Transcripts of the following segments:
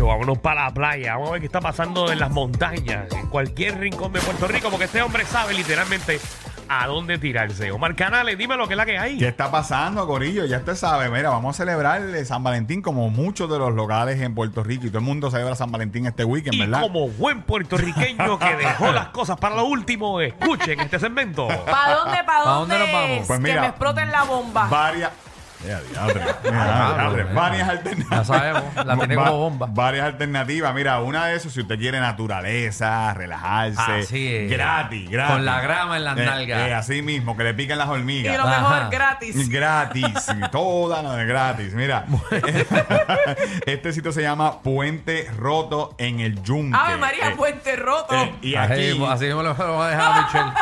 Vámonos para la playa. Vamos a ver qué está pasando en las montañas, en cualquier rincón de Puerto Rico, porque este hombre sabe literalmente a dónde tirarse. Omar Canales, dime lo que es la que hay. ¿Qué está pasando, Corillo? Ya usted sabe, mira, vamos a celebrar el San Valentín como muchos de los locales en Puerto Rico y todo el mundo celebra San Valentín este weekend, Y ¿verdad? como buen puertorriqueño que dejó las cosas para lo último, escuchen este segmento. ¿Para dónde, para ¿Pa dónde, dónde nos vamos? es? Pues que mira, me exploten la bomba. Varias. Ya, diadre, diadre, varias Ya alternativas. sabemos, la tiene Va- como bomba. Varias alternativas. Mira, una de esas, si usted quiere naturaleza, relajarse. Así es. Gratis, gratis. Con la grama en las Eh, nalgas. eh, así mismo, que le piquen las y hormigas. lo Ajá. mejor, gratis. Gratis, toda no es gratis. Mira, este sitio se llama Puente Roto en el Yunque. Ave María, Eh, puente roto. eh, y así, aquí, mismo- así mismo lo, lo voy a dejar a Michelle.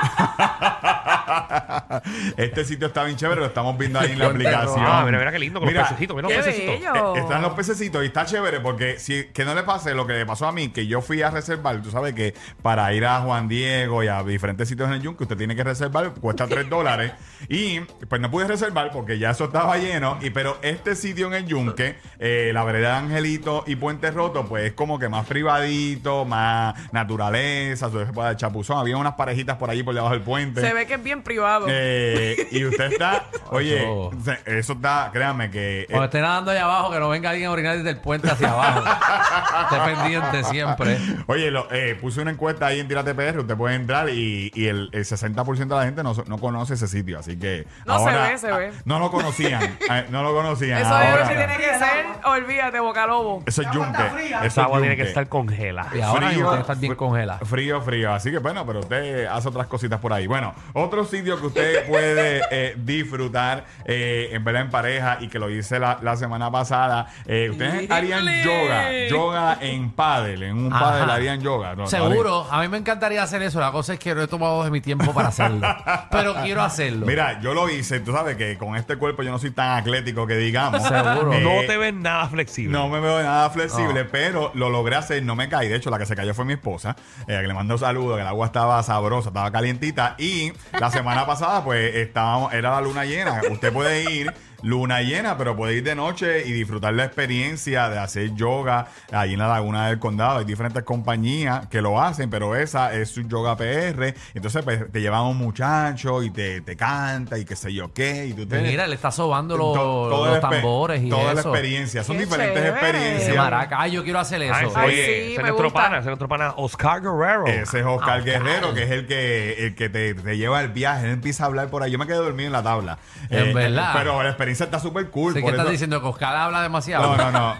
este sitio está bien chévere, lo estamos viendo ahí en la aplicación. Ah, mira, mira qué lindo con Mira, los pececitos. Mira los Qué pececitos. bello. Eh, Están los pececitos y está chévere porque si que no le pase lo que le pasó a mí, que yo fui a reservar, tú sabes que para ir a Juan Diego y a diferentes sitios en el Yunque, usted tiene que reservar, cuesta 3 dólares. Y pues no pude reservar porque ya eso estaba lleno. Y pero este sitio en el Yunque, eh, la vereda de Angelito y Puente Roto, pues es como que más privadito, más naturaleza, se puede dar chapuzón. Había unas parejitas por allí por debajo del puente. Se ve que es bien privado. Eh, y usted está, oye, Eso. se- eso está, créanme que Cuando esté nadando allá abajo, que no venga alguien a orinar desde el puente hacia abajo. esté pendiente siempre. Oye, lo, eh, puse una encuesta ahí en Tírate PR, usted puede entrar y, y el, el 60% de la gente no, no conoce ese sitio, así que... No, se ve, se ve. No lo conocían, eh, no lo conocían. Eso ahora- es lo que tiene que ser, olvídate, boca lobo. Eso es yunque. Eso es Esa agua tiene que yunque. estar congelada. Y ahora mismo tiene que estar bien fr- congelada. Frío, frío. Así que bueno, pero usted hace otras cositas por ahí. Bueno, otro sitio que usted puede eh, disfrutar eh, en verdad en pareja y que lo hice la, la semana pasada. eh, ustedes harían yoga, yoga en paddle, en un Ajá. paddle harían yoga. ¿no? Seguro, a mí me encantaría hacer eso. La cosa es que no he tomado de mi tiempo para hacerlo. Pero quiero hacerlo. Mira, yo lo hice, tú sabes que con este cuerpo yo no soy tan atlético que digamos. Seguro. Eh, No te ves nada flexible. No me veo nada flexible, pero lo logré hacer, no me caí. De hecho, la que se cayó fue mi esposa, eh, que le mando saludos, que el agua estaba sabrosa, estaba calientita. Y la semana pasada, pues, estábamos, era la luna llena. Usted puede ir luna llena, pero puede ir de noche y disfrutar la experiencia de hacer yoga ahí en la laguna del condado. Hay diferentes compañías que lo hacen, pero esa es su yoga PR. Entonces, pues, te llevan un muchacho y te, te canta y qué sé yo qué. Y tú te, Mira, le está sobando los, To- los la tambores y toda la eso. experiencia. Son Qué diferentes chévere. Experiencias. maraca. Ay, yo quiero hacer eso. Ay, ese sí, es me nuestro pana, ese es nuestro pana Oscar Guerrero. Ese es Oscar Ah, Guerrero, que es el que, el que te, te lleva el viaje. Él empieza a hablar por ahí. Yo me quedé dormido en la tabla. Eh, En verdad. Pero la experiencia está súper cool. Sé que por estás eso- diciendo que Oscar habla demasiado. No, no, no. Eh,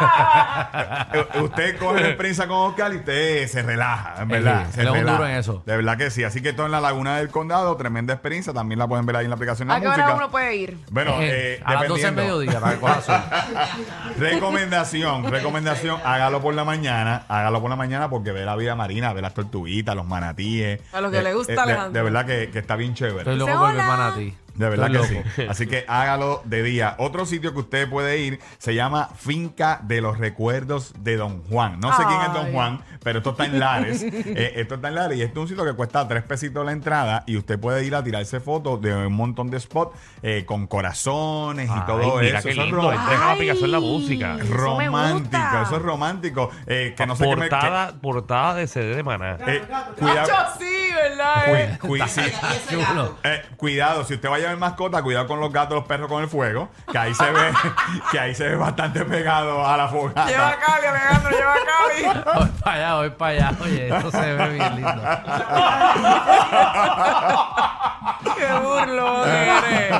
eh, usted coge la experiencia con Oscar y usted se relaja, en verdad. Sí, se él es un relaja. duro en eso. De verdad que sí. Así que todo en la Laguna del Condado, tremenda experiencia. También la pueden ver ahí en la aplicación de ¿A la qué hora música. uno puede ir? Bueno, Eh, eh, a las 12 del dependiendo. mediodía, para que coja sol. Recomendación, recomendación, hágalo por la mañana, hágalo por la mañana porque ve la vida marina, ve las tortuguitas, los manatíes. A lo que le gusta, de, Alejandro. de verdad que, que está bien chévere. Estoy loco por mi "Hola". hermana a ti. De verdad que sí. Así que hágalo de día. Otro sitio que usted puede ir se llama Finca de los Recuerdos de Don Juan. No sé quién es Don. Juan, pero esto está en Lares. Eh, esto está en Lares y este es un sitio que cuesta tres pesitos la entrada y usted puede ir a tirarse fotos de un montón de spots eh, con corazones y Ay, todo mira eso. qué Eso es lindo. aplicación la música. Eso romántico, eso es romántico. Eh, que no sé qué me- portada, portada de CD de maná. que- eh, cuidado, sí, ¿verdad? eh? sí. Eh, cuidado, si usted va a llevar mascota, cuidado con los gatos, los perros con el fuego, que ahí se ve, que ahí se ve bastante pegado a la Lleva fogata. a Cali, Alejandro, lleva a Cali. Allá, voy para allá. Oye, esto se ve bien lindo. Qué burlo que eres.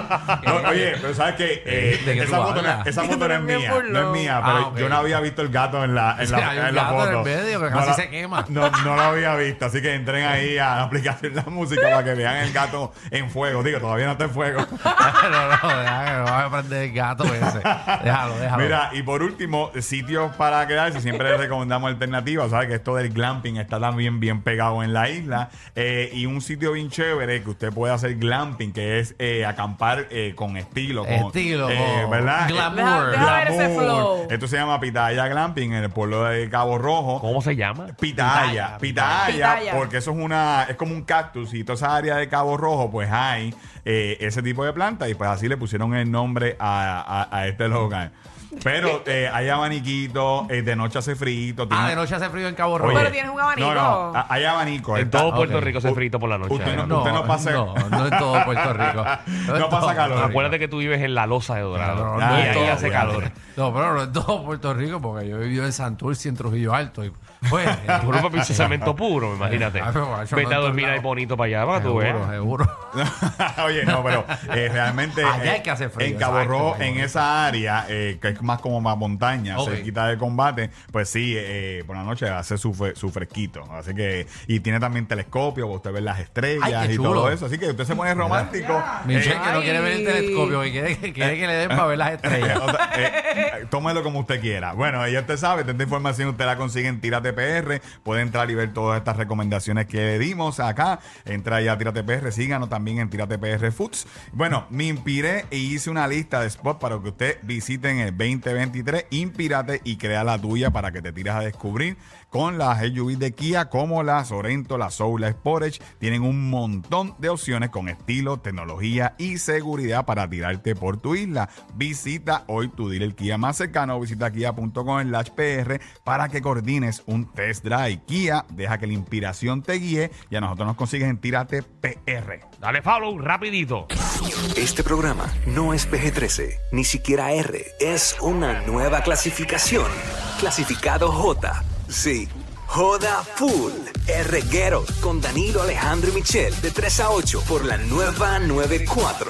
No, oye, pero sabes que eh, ¿De qué esa, tú foto no, hablas? esa foto no Pero es mía, no es burlón. mía, pero Ah, ok. yo no había visto el gato en la, en Sí, la, hay un en la gato en el foto. medio que no casi la- se quema. No, no lo había visto, así que entren ahí a la aplicación de la música para que vean el gato en fuego. Digo, todavía no está en fuego. no, no, deja que me voy a prender el gato ese. Déjalo, déjalo. Mira, y por último, sitios para quedarse. Siempre les recomendamos alternativas. Sabes que esto del glamping está también bien pegado en la isla. Eh, y un sitio bien chévere que usted puede hacer glamping, que es eh, acampar eh, con estilo. Con, Estilo, eh, ¿Verdad? glamour. Deja- deja ver ese flow. Esto se llama Pitaya Glamping en el pueblo de Cabo Rojo. ¿Cómo se llama? Pitaya, pitaya, Pitaya. porque eso es una, es como un cactus y toda esa área de Cabo Rojo, pues hay eh, ese tipo de planta y pues así le pusieron el nombre a, a- a este lugar. Pero eh, hay abaniquito, eh, de noche hace frío. Ah, de noche hace frío en Cabo Rojo. Oye, Pero tienes un abanico. No, no, a- hay abanico. En está- todo Puerto ok. Rico se frito por la noche. Usted no- usted no pasa- No, no es todo Puerto Rico. No es pasa todo calor. Puerto Rico. Acuérdate que tú vives en la losa de Dorado. No, no, y no, ahí hace calor. No, pero no es todo Puerto Rico porque yo he vivido en Santurce y en Trujillo Alto. Y, pues, no papi, cemento puro, imagínate. Ah, pero, macho, Vete a no, dormir no. ahí bonito para allá, para tú seguro, seguro. Oye, no, pero eh, realmente. Allá eh, hay que hacer frío, En Cabo exacto, Rojo, en esa área, eh, que es más como más montaña, Ok. cerquita de combate, pues sí, eh, por la noche hace su, su fresquito. Así que. Y tiene también telescopio, para usted ver las estrellas Ay, y todo eso. Así que usted se pone romántico. Michelle, eh, que no quiere ver el telescopio, que quiere, que quiere que le den para ver las Eh, estrellas. o sea, eh, eh, tómelo como usted quiera. Bueno, ya usted sabe, esta información usted la consigue en Tírate PR. Puede entrar y ver todas estas recomendaciones que le dimos acá. Entra ya a Tírate PR, síganos también en Tírate PR Foods. Bueno, me inspiré e hice una lista de spots para que usted visite en el 2023. Inspírate y crea la tuya para que te tires a descubrir con las SUV de Kia como la Sorento, la Soul, la Sportage. Tienen un montón de opciones con estilo, tecnología y seguridad para tirarte por tu isla. Visita hoy tu dealer Kia más cercano o visita kia.com en PR para que coordines un test drive. Kia, deja que la inspiración te guíe y a nosotros nos consigues en Tírate PR. Dale follow, rapidito. Este programa no es PG-13, ni siquiera R. Es una nueva clasificación. Clasificado J. Sí. Joda Full. R. Reguero con Danilo Alejandro y Michel de 3 a 8 por la nueva 94.